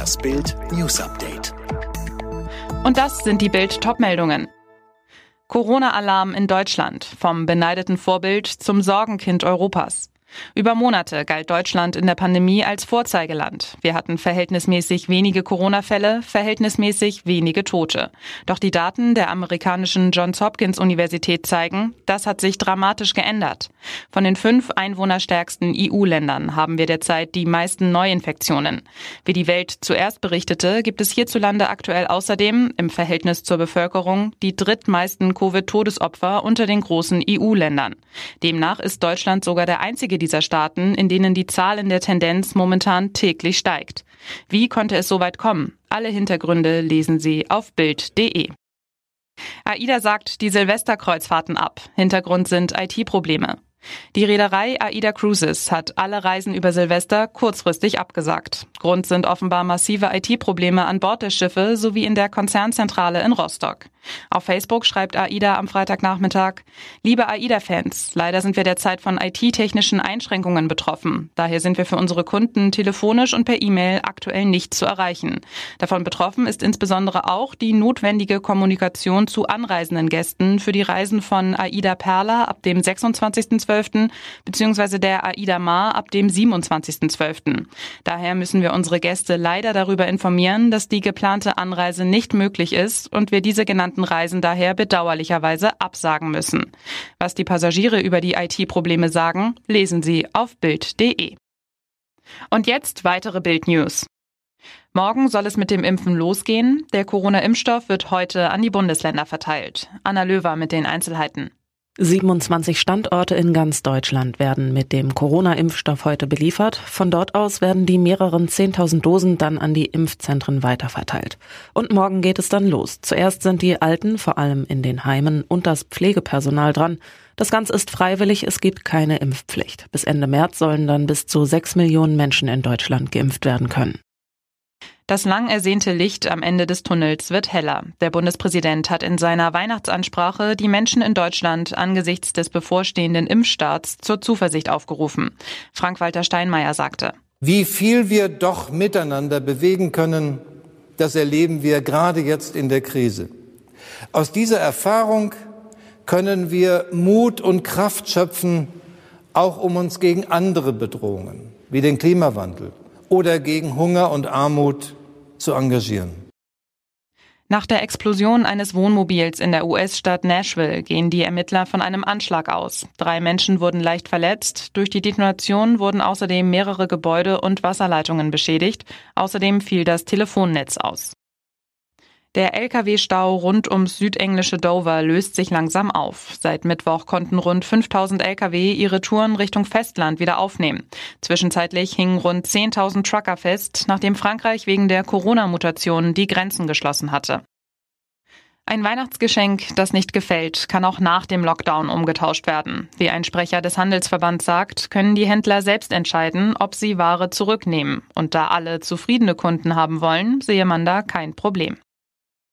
Das Bild News Update. Und das sind die Bild Topmeldungen. Corona-Alarm in Deutschland vom beneideten Vorbild zum Sorgenkind Europas. Über Monate galt Deutschland in der Pandemie als Vorzeigeland. Wir hatten verhältnismäßig wenige Corona-Fälle, verhältnismäßig wenige Tote. Doch die Daten der amerikanischen Johns Hopkins Universität zeigen, das hat sich dramatisch geändert. Von den fünf einwohnerstärksten EU-Ländern haben wir derzeit die meisten Neuinfektionen. Wie die Welt zuerst berichtete, gibt es hierzulande aktuell außerdem im Verhältnis zur Bevölkerung die drittmeisten Covid-Todesopfer unter den großen EU-Ländern. Demnach ist Deutschland sogar der einzige dieser Staaten, in denen die Zahl in der Tendenz momentan täglich steigt. Wie konnte es so weit kommen? Alle Hintergründe lesen Sie auf Bild.de. AIDA sagt die Silvesterkreuzfahrten ab. Hintergrund sind IT-Probleme. Die Reederei AIDA Cruises hat alle Reisen über Silvester kurzfristig abgesagt. Grund sind offenbar massive IT-Probleme an Bord der Schiffe sowie in der Konzernzentrale in Rostock. Auf Facebook schreibt AIDA am Freitagnachmittag, liebe AIDA-Fans, leider sind wir derzeit von IT-technischen Einschränkungen betroffen. Daher sind wir für unsere Kunden telefonisch und per E-Mail aktuell nicht zu erreichen. Davon betroffen ist insbesondere auch die notwendige Kommunikation zu anreisenden Gästen für die Reisen von AIDA Perla ab dem 26.12. bzw. der AIDA Mar ab dem 27.12. Daher müssen wir unsere Gäste leider darüber informieren, dass die geplante Anreise nicht möglich ist und wir diese genannten Reisen daher bedauerlicherweise absagen müssen. Was die Passagiere über die IT-Probleme sagen, lesen Sie auf Bild.de. Und jetzt weitere Bild-News. Morgen soll es mit dem Impfen losgehen. Der Corona-Impfstoff wird heute an die Bundesländer verteilt. Anna Löwer mit den Einzelheiten. 27 Standorte in ganz Deutschland werden mit dem Corona-Impfstoff heute beliefert. Von dort aus werden die mehreren 10.000 Dosen dann an die Impfzentren weiterverteilt. Und morgen geht es dann los. Zuerst sind die Alten, vor allem in den Heimen, und das Pflegepersonal dran. Das Ganze ist freiwillig, es gibt keine Impfpflicht. Bis Ende März sollen dann bis zu sechs Millionen Menschen in Deutschland geimpft werden können. Das lang ersehnte Licht am Ende des Tunnels wird heller. Der Bundespräsident hat in seiner Weihnachtsansprache die Menschen in Deutschland angesichts des bevorstehenden Impfstarts zur Zuversicht aufgerufen. Frank-Walter Steinmeier sagte. Wie viel wir doch miteinander bewegen können, das erleben wir gerade jetzt in der Krise. Aus dieser Erfahrung können wir Mut und Kraft schöpfen, auch um uns gegen andere Bedrohungen wie den Klimawandel oder gegen Hunger und Armut zu engagieren. Nach der Explosion eines Wohnmobils in der US-Stadt Nashville gehen die Ermittler von einem Anschlag aus. Drei Menschen wurden leicht verletzt. Durch die Detonation wurden außerdem mehrere Gebäude und Wasserleitungen beschädigt. Außerdem fiel das Telefonnetz aus. Der Lkw-Stau rund ums südenglische Dover löst sich langsam auf. Seit Mittwoch konnten rund 5000 Lkw ihre Touren Richtung Festland wieder aufnehmen. Zwischenzeitlich hingen rund 10.000 Trucker fest, nachdem Frankreich wegen der Corona-Mutation die Grenzen geschlossen hatte. Ein Weihnachtsgeschenk, das nicht gefällt, kann auch nach dem Lockdown umgetauscht werden. Wie ein Sprecher des Handelsverbands sagt, können die Händler selbst entscheiden, ob sie Ware zurücknehmen. Und da alle zufriedene Kunden haben wollen, sehe man da kein Problem.